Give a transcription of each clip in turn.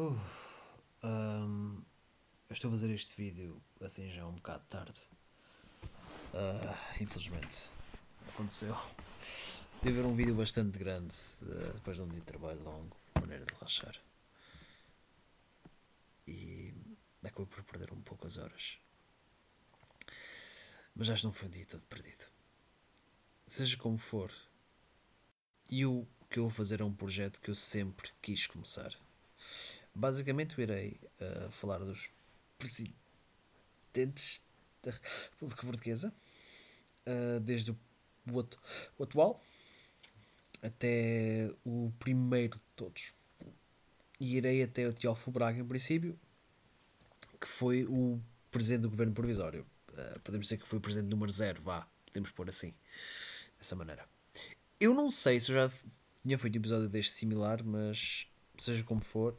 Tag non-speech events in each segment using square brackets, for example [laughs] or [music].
Um, eu estou a fazer este vídeo assim já um bocado tarde. Uh, infelizmente aconteceu. De ver um vídeo bastante grande uh, depois de um dia de trabalho longo, maneira de relaxar. E acabei por perder um pouco as horas. Mas acho que não foi um dia todo perdido. Seja como for, e o que eu vou fazer é um projeto que eu sempre quis começar. Basicamente, eu irei uh, falar dos presidentes da República Portuguesa, uh, desde o, o, o, atual até o primeiro de todos. E irei até o Teófilo Braga, em princípio, que foi o presidente do governo provisório. Uh, podemos dizer que foi o presidente número zero, vá, podemos pôr assim, dessa maneira. Eu não sei se eu já tinha feito um episódio deste similar, mas seja como for,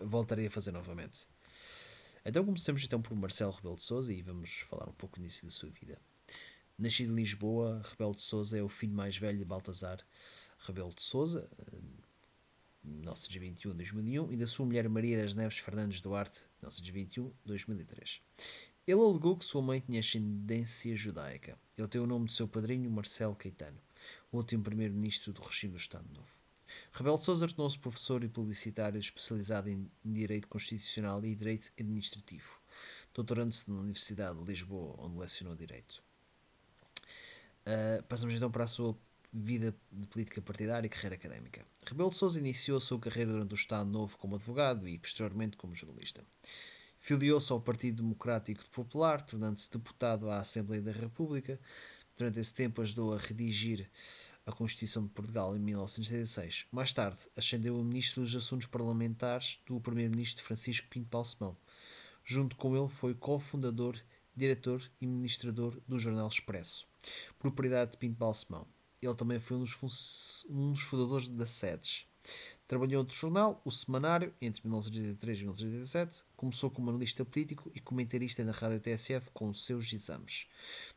voltarei a fazer novamente. Então começamos então por Marcelo Rebelo de Souza e vamos falar um pouco do início da sua vida. Nascido em Lisboa, Rebelo de Souza é o filho mais velho de Baltazar Rebelo de Souza, 1921-2001, e da sua mulher Maria das Neves Fernandes Duarte, 1921-2003. Ele alegou que sua mãe tinha ascendência judaica. Ele tem o nome do seu padrinho, Marcelo Caetano, o último primeiro-ministro do regime do Estado Novo. Rebelo Sousa tornou-se professor e publicitário especializado em Direito Constitucional e Direito Administrativo, doutorando-se na Universidade de Lisboa, onde lecionou Direito. Uh, passamos então para a sua vida de política partidária e carreira académica. Rebelo Sousa iniciou a sua carreira durante o Estado Novo como advogado e, posteriormente, como jornalista. Filiou-se ao Partido Democrático Popular, tornando-se deputado à Assembleia da República. Durante esse tempo ajudou a redigir a Constituição de Portugal em 1976. Mais tarde, ascendeu a Ministro dos Assuntos Parlamentares do Primeiro-Ministro Francisco Pinto Balsemão. Junto com ele foi cofundador, diretor e administrador do Jornal Expresso, propriedade de Pinto Balsemão. Ele também foi um dos, um dos fundadores da SEDES. Trabalhou no jornal, o Semanário, entre 1983 e 1987. Começou como analista político e comentarista na rádio TSF com os seus exames,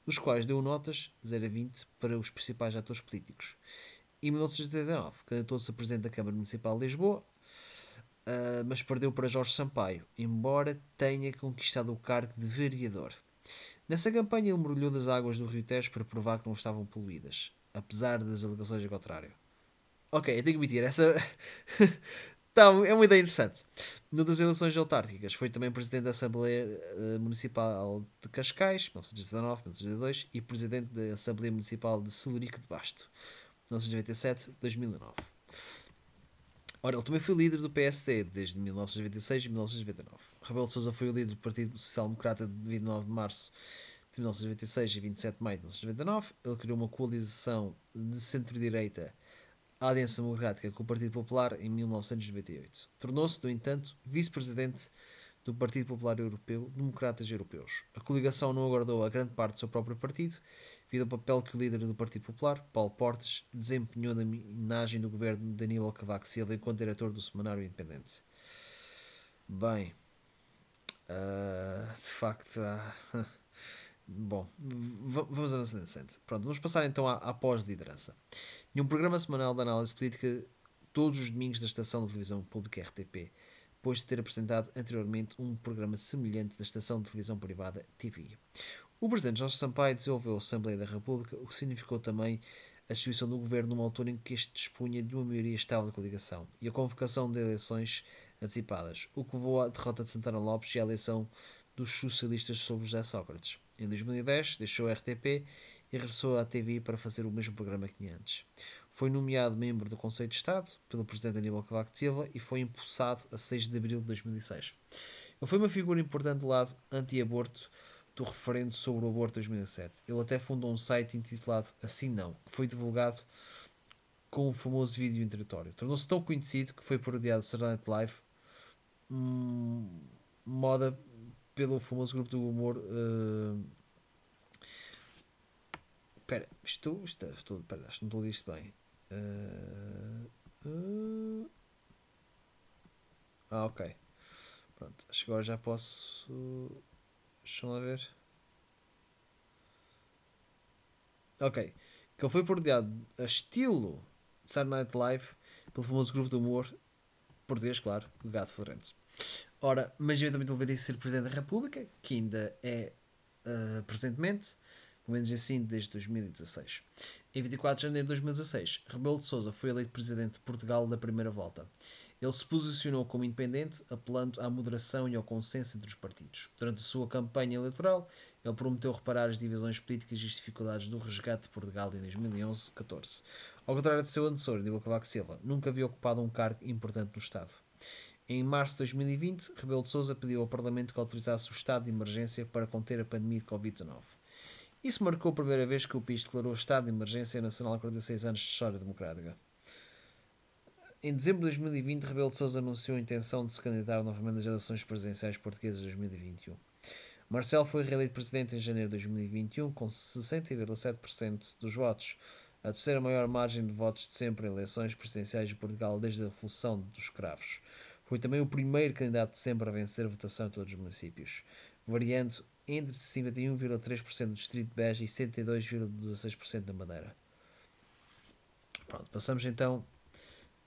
dos quais deu notas 0 a 20 para os principais atores políticos. Em 1989, candidatou-se a presidente da Câmara Municipal de Lisboa, uh, mas perdeu para Jorge Sampaio, embora tenha conquistado o cargo de vereador. Nessa campanha, ele mergulhou das águas do Rio Tejo para provar que não estavam poluídas, apesar das alegações ao contrário. Ok, eu tenho que admitir, essa [laughs] tá, é uma ideia interessante. No das eleições autárquicas, foi também presidente da Assembleia eh, Municipal de Cascais, 1919-1922, e presidente da Assembleia Municipal de Celurico de Basto, 1997-2009. Ora, ele também foi líder do PSD desde 1996 e 1999. Rebelo de foi o líder do Partido Social Democrata de 29 de março de 1996 e 27 de maio de 1999. Ele criou uma coalição de centro-direita a Aliança Democrática com o Partido Popular em 1998. Tornou-se, no entanto, vice-presidente do Partido Popular Europeu, Democratas Europeus. A coligação não aguardou a grande parte do seu próprio partido, devido ao papel que o líder do Partido Popular, Paulo Portes, desempenhou na minagem do governo de Danilo Cavaco Silva enquanto diretor do Semanário Independente. Bem, uh, de facto, uh, [laughs] bom, vamos avançar nesse Pronto, vamos passar então à, à pós-liderança. Em um programa semanal de análise política, todos os domingos da estação de televisão pública RTP, depois de ter apresentado anteriormente um programa semelhante da estação de televisão privada TV. O presidente Jorge Sampaio desenvolveu a Assembleia da República, o que significou também a instituição do governo numa altura em que este dispunha de uma maioria estável de coligação e a convocação de eleições antecipadas, o que levou à derrota de Santana Lopes e à eleição dos socialistas sobre José Sócrates. Em 2010, deixou a RTP e regressou à TV para fazer o mesmo programa que tinha antes. Foi nomeado membro do Conselho de Estado pelo presidente Aníbal Cavaco Silva e foi impulsado a 6 de abril de 2006. Ele foi uma figura importante do lado anti-aborto do referendo sobre o aborto de 2007. Ele até fundou um site intitulado Assim Não, que foi divulgado com o famoso vídeo introdutório. Tornou-se tão conhecido que foi parodiado Saturday Night Live, hum, moda pelo famoso grupo do humor uh, Espera, estou. Estou. estou espera, acho que não estou a ler isto bem. Uh, uh, ah, ok. Pronto, acho que agora já posso. Deixa-me lá ver. Ok. Que ele foi parodiado a estilo de Saturday Night Live pelo famoso grupo de humor português, claro, gato florente. Ora, mas eventualmente ele viria a ser Presidente da República, que ainda é uh, presentemente, pelo menos assim desde 2016. Em 24 de janeiro de 2016, Rebelo de Sousa foi eleito Presidente de Portugal da primeira volta. Ele se posicionou como independente, apelando à moderação e ao consenso entre os partidos. Durante a sua campanha eleitoral, ele prometeu reparar as divisões políticas e as dificuldades do resgate de Portugal em 2011-14. Ao contrário de seu antecessor, Aníbal Cavaco Silva, nunca havia ocupado um cargo importante no Estado. Em março de 2020, Rebelo de Sousa pediu ao Parlamento que autorizasse o estado de emergência para conter a pandemia de Covid-19. Isso marcou a primeira vez que o país declarou estado de emergência nacional a 46 anos de história democrática. Em dezembro de 2020, Rebelo de Sousa anunciou a intenção de se candidatar novamente às eleições presidenciais portuguesas de 2021. Marcelo foi reeleito presidente em janeiro de 2021 com 60,7% dos votos, a terceira maior margem de votos de sempre em eleições presidenciais de Portugal desde a Revolução dos Escravos. Foi também o primeiro candidato de sempre a vencer a votação em todos os municípios, variando entre 51,3% do Distrito de Beja e 72,16% da Madeira. Pronto, passamos então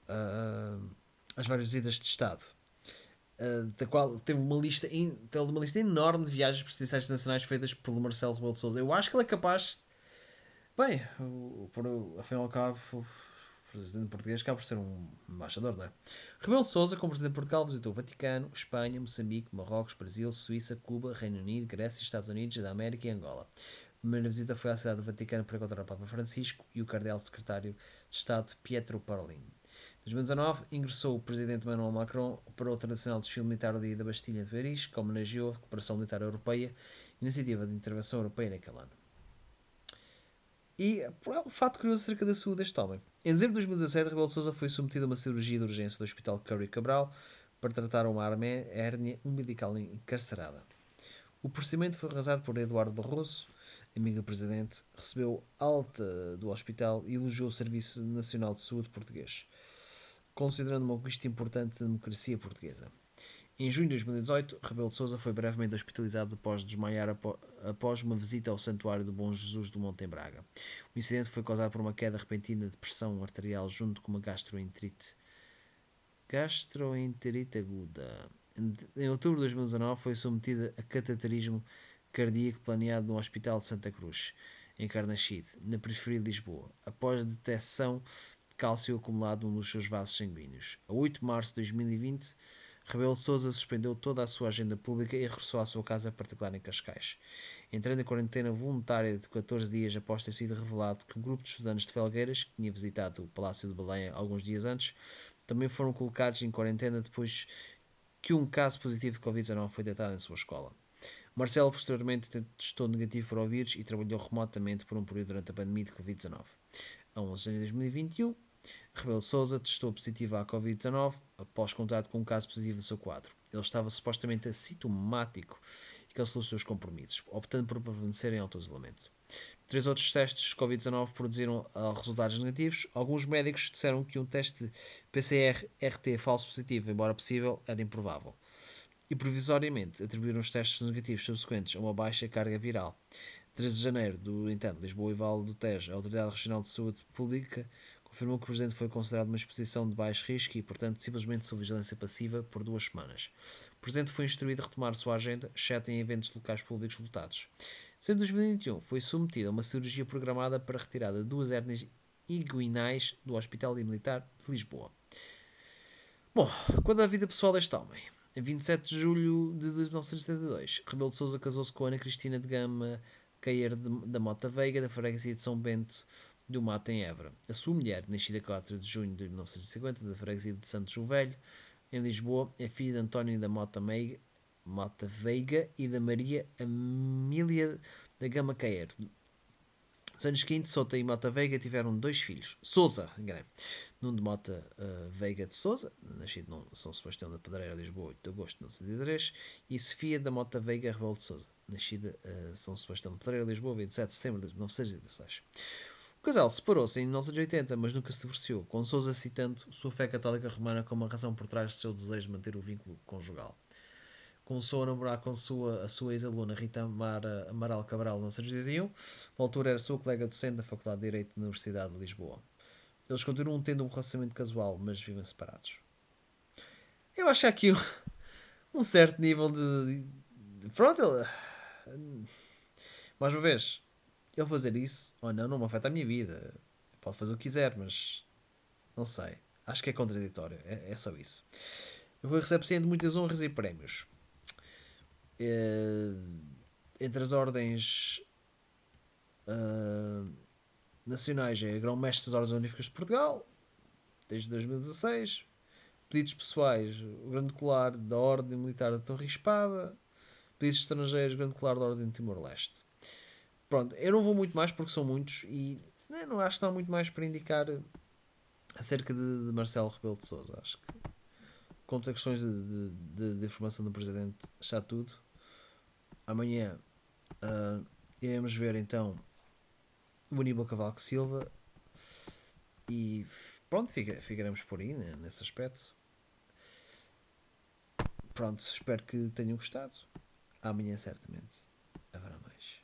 uh, as várias visitas de Estado, uh, da qual teve uma lista, in, teve uma lista enorme de viagens presidenciais nacionais feitas pelo Marcelo Rebelo de. Eu acho que ele é capaz. Bem, por, afinal de cabo, presidente português acaba por ser um embaixador, não é? Rebelo Sousa, como presidente de Portugal, visitou o Vaticano, Espanha, Moçambique, Marrocos, Brasil, Suíça, Cuba, Reino Unido, Grécia, Estados Unidos da América e Angola. A primeira visita foi à cidade do Vaticano para encontrar o Papa Francisco e o cardeal secretário de Estado Pietro Parolin. 2019, ingressou o presidente Emmanuel Macron para o tradicional desfile militar do Dia da Bastilha de Paris, que homenageou a recuperação militar europeia, iniciativa de intervenção europeia naquele ano. E um fato curioso acerca da saúde deste homem. Em dezembro de 2017, Rebelo de Sousa foi submetido a uma cirurgia de urgência do Hospital Curry Cabral para tratar uma hérnia umbilical encarcerada. O procedimento foi realizado por Eduardo Barroso, amigo do presidente, recebeu alta do hospital e elogiou o Serviço Nacional de Saúde português considerando uma conquista importante da democracia portuguesa. Em junho de 2018, Rebelo de Sousa foi brevemente hospitalizado após desmaiar após uma visita ao Santuário do Bom Jesus do Monte em Braga. O incidente foi causado por uma queda repentina de pressão arterial junto com uma gastroenterite. Gastroenterite aguda. Em outubro de 2019 foi submetida a cateterismo cardíaco planeado no Hospital de Santa Cruz, em Carnaxide, na periferia de Lisboa, após detecção cálcio acumulado nos seus vasos sanguíneos. A 8 de março de 2020, Rebelo Souza suspendeu toda a sua agenda pública e regressou à sua casa particular em Cascais. Entrando em quarentena voluntária de 14 dias após ter sido revelado que um grupo de estudantes de Felgueiras, que tinha visitado o Palácio de Belém alguns dias antes, também foram colocados em quarentena depois que um caso positivo de Covid-19 foi detectado em sua escola. Marcelo posteriormente testou negativo para o vírus e trabalhou remotamente por um período durante a pandemia de Covid-19. A 11 de janeiro de 2021, Rebelo Souza testou positivo à Covid-19 após contato com um caso positivo no seu quadro. Ele estava supostamente assintomático e cancelou os seus compromissos, optando por permanecer em auto-isolamento. Três outros testes de Covid-19 produziram uh, resultados negativos. Alguns médicos disseram que um teste PCR-RT falso positivo, embora possível, era improvável. E provisoriamente atribuíram os testes negativos subsequentes a uma baixa carga viral. 13 de janeiro, do entanto, Lisboa e Vale do Tejo, a Autoridade Regional de Saúde Pública afirmou que o presidente foi considerado uma exposição de baixo risco e, portanto, simplesmente sob vigilância passiva por duas semanas. O presidente foi instruído a retomar sua agenda, exceto em eventos locais públicos lotados. Em 2021, foi submetido a uma cirurgia programada para retirada de duas hérnias inguinais do Hospital Militar de Lisboa. Bom, quando a vida pessoal deste homem. Em 27 de julho de 1972, Rebelo de Sousa casou-se com Ana Cristina de Gama Caeiro da Mota Veiga, da freguesia de São Bento do Mato em Évora. A sua mulher, nascida 4 de junho de 1950, da freguesia de Santos o Velho, em Lisboa, é filha de António da Mota, Meiga, Mota Veiga e da Maria Amília da Gama Caeiro. Nos anos seguintes, Souta e Mota Veiga tiveram dois filhos. Souza, enganei. Nuno de Mota uh, Veiga de Souza, nascido em São Sebastião da Pedreira, Lisboa, 8 de agosto de 1973, e Sofia da Mota Veiga Rebelo de Souza, nascida em uh, São Sebastião da Pedreira, Lisboa, 27 de setembro de 1916. O casal separou-se em 1980, mas nunca se divorciou, com Sousa citando sua fé católica romana como a razão por trás do seu desejo de manter o vínculo conjugal. Começou a namorar com sua, a sua ex-aluna Rita Amara, Amaral Cabral em 1981, na altura era sua colega docente da Faculdade de Direito da Universidade de Lisboa. Eles continuam tendo um relacionamento casual, mas vivem separados. acho que há aqui um, [laughs] certo nível de. de pronto, ele. Mais uma vez, ele fazer isso ou não, não me afeta a minha vida. Pode fazer o que quiser, mas. Não sei. Acho que é contraditório. É, é só isso. Eu receber de muitas honras e prémios. É, entre as ordens uh, nacionais é Grão-Mestre das Ordens Honoríficas de Portugal, desde 2016. Pedidos pessoais, o Grande Colar da Ordem Militar da Torre Espada. Pedidos estrangeiros, Grande Colar da Ordem de Timor-Leste. Pronto, eu não vou muito mais porque são muitos e né, não acho que não há muito mais para indicar acerca de, de Marcelo Rebelo de Souza. Acho que quanto a questões de, de, de, informação do Presidente está tudo. Amanhã uh, iremos ver então o Aníbal Cavaco Silva e pronto, fica, ficaremos por aí né, nesse aspecto. Pronto, espero que tenham gostado. Amanhã certamente